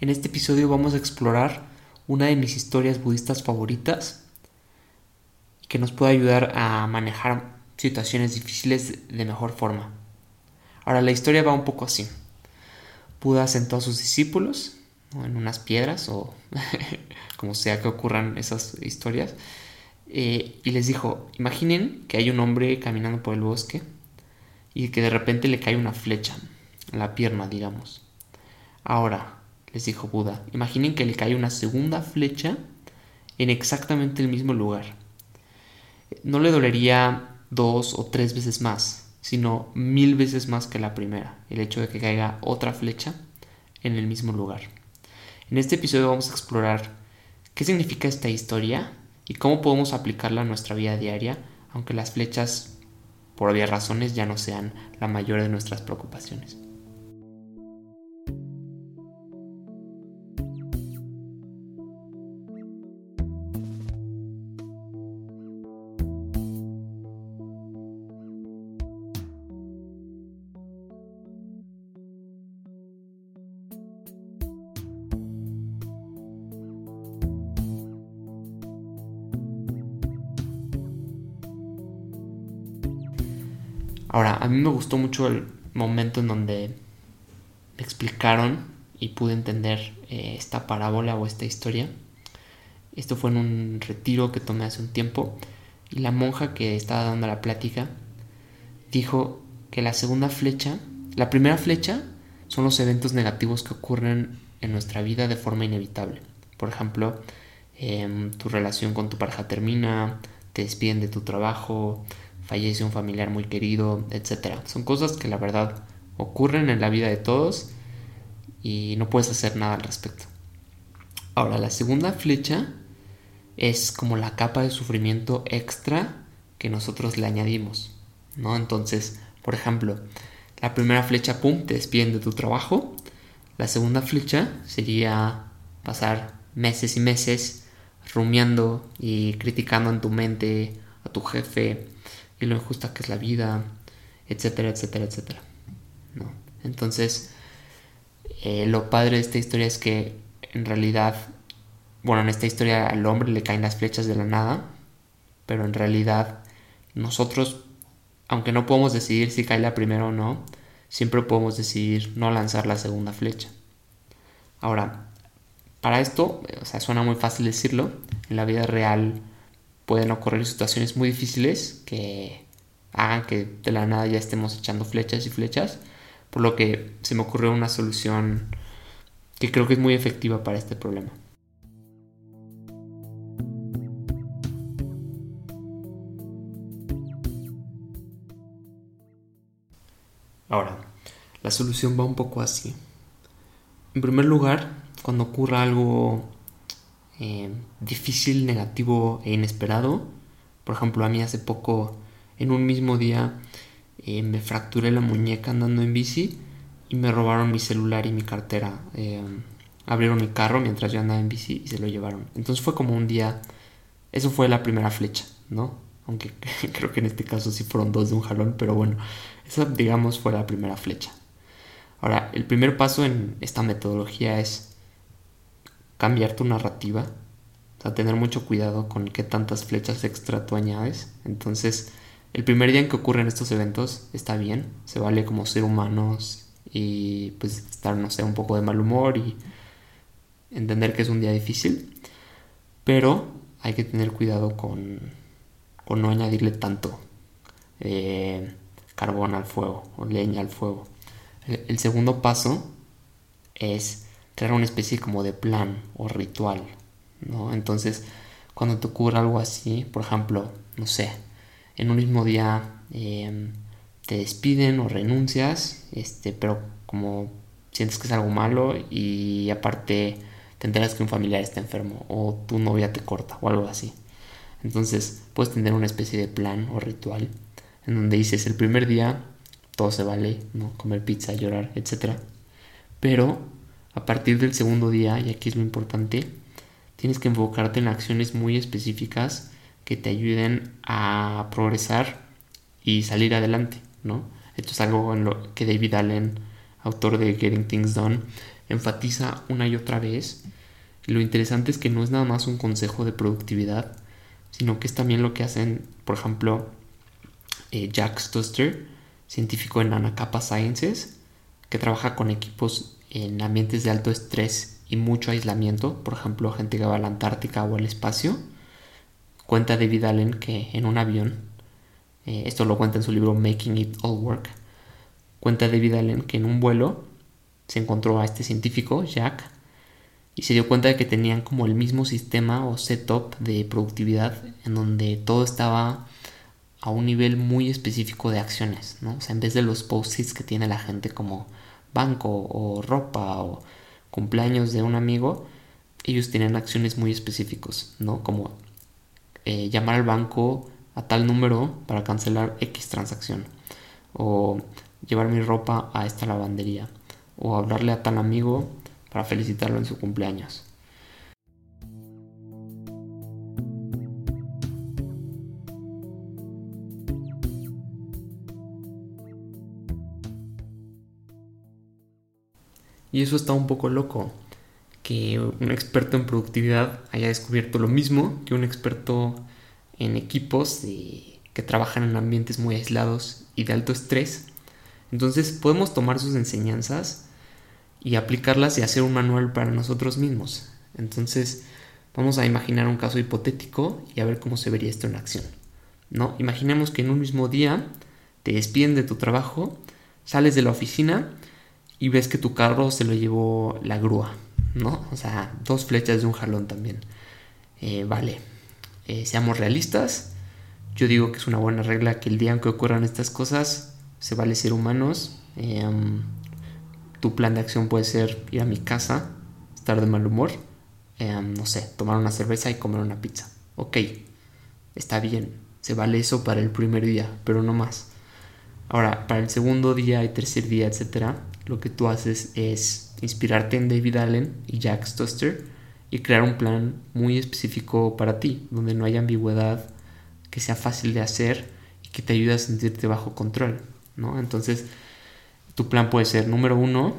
En este episodio vamos a explorar una de mis historias budistas favoritas que nos puede ayudar a manejar situaciones difíciles de mejor forma. Ahora la historia va un poco así. Buda sentó a sus discípulos en unas piedras o como sea que ocurran esas historias eh, y les dijo, imaginen que hay un hombre caminando por el bosque y que de repente le cae una flecha en la pierna, digamos. Ahora, les dijo Buda, imaginen que le cae una segunda flecha en exactamente el mismo lugar. No le dolería dos o tres veces más, sino mil veces más que la primera, el hecho de que caiga otra flecha en el mismo lugar. En este episodio vamos a explorar qué significa esta historia y cómo podemos aplicarla a nuestra vida diaria, aunque las flechas, por obvias razones, ya no sean la mayor de nuestras preocupaciones. Ahora, a mí me gustó mucho el momento en donde me explicaron y pude entender eh, esta parábola o esta historia. Esto fue en un retiro que tomé hace un tiempo y la monja que estaba dando la plática dijo que la segunda flecha, la primera flecha son los eventos negativos que ocurren en nuestra vida de forma inevitable. Por ejemplo, em, tu relación con tu pareja termina, te despiden de tu trabajo, fallece un familiar muy querido, etc. Son cosas que la verdad ocurren en la vida de todos y no puedes hacer nada al respecto. Ahora, la segunda flecha es como la capa de sufrimiento extra que nosotros le añadimos, ¿no? Entonces, por ejemplo, la primera flecha, pum, te despiden de tu trabajo. La segunda flecha sería pasar meses y meses rumiando y criticando en tu mente a tu jefe, y lo injusta que es la vida, etcétera, etcétera, etcétera. ¿no? Entonces, eh, lo padre de esta historia es que en realidad, bueno, en esta historia al hombre le caen las flechas de la nada, pero en realidad nosotros, aunque no podemos decidir si cae la primera o no, siempre podemos decidir no lanzar la segunda flecha. Ahora, para esto, o sea, suena muy fácil decirlo, en la vida real pueden ocurrir situaciones muy difíciles que hagan que de la nada ya estemos echando flechas y flechas, por lo que se me ocurrió una solución que creo que es muy efectiva para este problema. Ahora, la solución va un poco así. En primer lugar, cuando ocurra algo eh, difícil, negativo e inesperado. Por ejemplo, a mí hace poco, en un mismo día, eh, me fracturé la muñeca andando en bici y me robaron mi celular y mi cartera. Eh, abrieron mi carro mientras yo andaba en bici y se lo llevaron. Entonces fue como un día, eso fue la primera flecha, ¿no? Aunque creo que en este caso sí fueron dos de un jalón, pero bueno, esa digamos fue la primera flecha. Ahora, el primer paso en esta metodología es cambiar tu narrativa, o sea, tener mucho cuidado con qué tantas flechas extra tú añades. Entonces, el primer día en que ocurren estos eventos está bien, se vale como ser humanos y pues estar, no sé, un poco de mal humor y entender que es un día difícil, pero hay que tener cuidado con, con no añadirle tanto eh, carbón al fuego o leña al fuego. el segundo paso es crear una especie como de plan o ritual, ¿no? Entonces, cuando te ocurre algo así, por ejemplo, no sé, en un mismo día em, te despiden o renuncias, este, pero como sientes que es algo malo y aparte te enteras que un familiar está enfermo o tu novia te corta o algo así. Entonces puedes tener una especie de plan o ritual en donde dices el primer día todo se vale, ¿no? Comer pizza, llorar, etc. Pero a partir del segundo día, y aquí es lo importante, tienes que enfocarte en acciones muy específicas que te ayuden a progresar y salir adelante, ¿no? Esto es algo en lo que David Allen, autor de Getting Things Done, enfatiza una y otra vez. Lo interesante es que no es nada más un consejo de productividad, sino que es también lo que hacen, por ejemplo, eh, Jack Stuster, científico en Anacapa Sciences, que trabaja con equipos en ambientes de alto estrés y mucho aislamiento, por ejemplo, gente que va a la Antártica o al espacio. Cuenta David Allen que en un avión, eh, esto lo cuenta en su libro Making It All Work, cuenta David Allen que en un vuelo se encontró a este científico, Jack, y se dio cuenta de que tenían como el mismo sistema o setup de productividad en donde todo estaba a un nivel muy específico de acciones, ¿no? O sea, en vez de los post-its que tiene la gente como banco o ropa o cumpleaños de un amigo, ellos tienen acciones muy específicos, ¿no? Como eh, llamar al banco a tal número para cancelar X transacción o llevar mi ropa a esta lavandería o hablarle a tal amigo para felicitarlo en su cumpleaños. Y eso está un poco loco, que un experto en productividad haya descubierto lo mismo que un experto en equipos que trabajan en ambientes muy aislados y de alto estrés. Entonces podemos tomar sus enseñanzas y aplicarlas y hacer un manual para nosotros mismos. Entonces, vamos a imaginar un caso hipotético y a ver cómo se vería esto en acción. ¿No? Imaginemos que en un mismo día te despiden de tu trabajo, sales de la oficina y ves que tu carro se lo llevó la grúa, ¿no? O sea, dos flechas de un jalón también. Eh, vale, eh, seamos realistas. Yo digo que es una buena regla que el día en que ocurran estas cosas se vale ser humanos. Eh, tu plan de acción puede ser ir a mi casa, estar de mal humor, em, no sé, tomar una cerveza y comer una pizza. Ok, está bien, se vale eso para el primer día, pero no más. Ahora, para el segundo día y tercer día, etcétera, lo que tú haces es inspirarte en David Allen y Jack Stoster y crear un plan muy específico para ti, donde no haya ambigüedad, que sea fácil de hacer y que te ayude a sentirte bajo control, ¿no? Entonces, tu plan puede ser, número uno,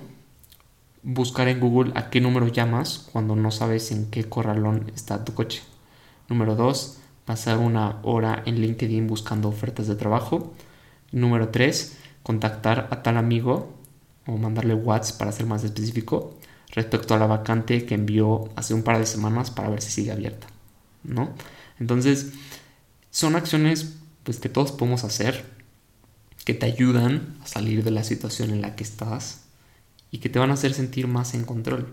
buscar en Google a qué número llamas cuando no sabes en qué corralón está tu coche. Número dos, pasar una hora en LinkedIn buscando ofertas de trabajo. Número tres, contactar a tal amigo o mandarle WhatsApp para ser más específico respecto a la vacante que envió hace un par de semanas para ver si sigue abierta, ¿no? Entonces, son acciones pues que todos podemos hacer que te ayudan a salir de la situación en la que estás y que te van a hacer sentir más en control.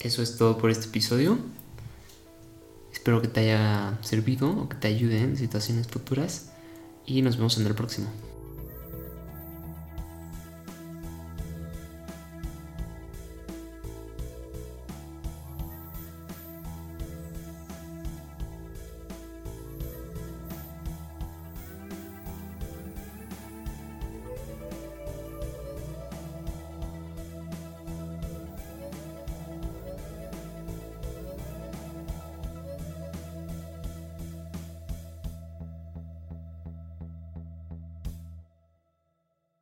Eso es todo por este episodio. Espero que te haya servido o que te ayude en situaciones futuras y nos vemos en el próximo.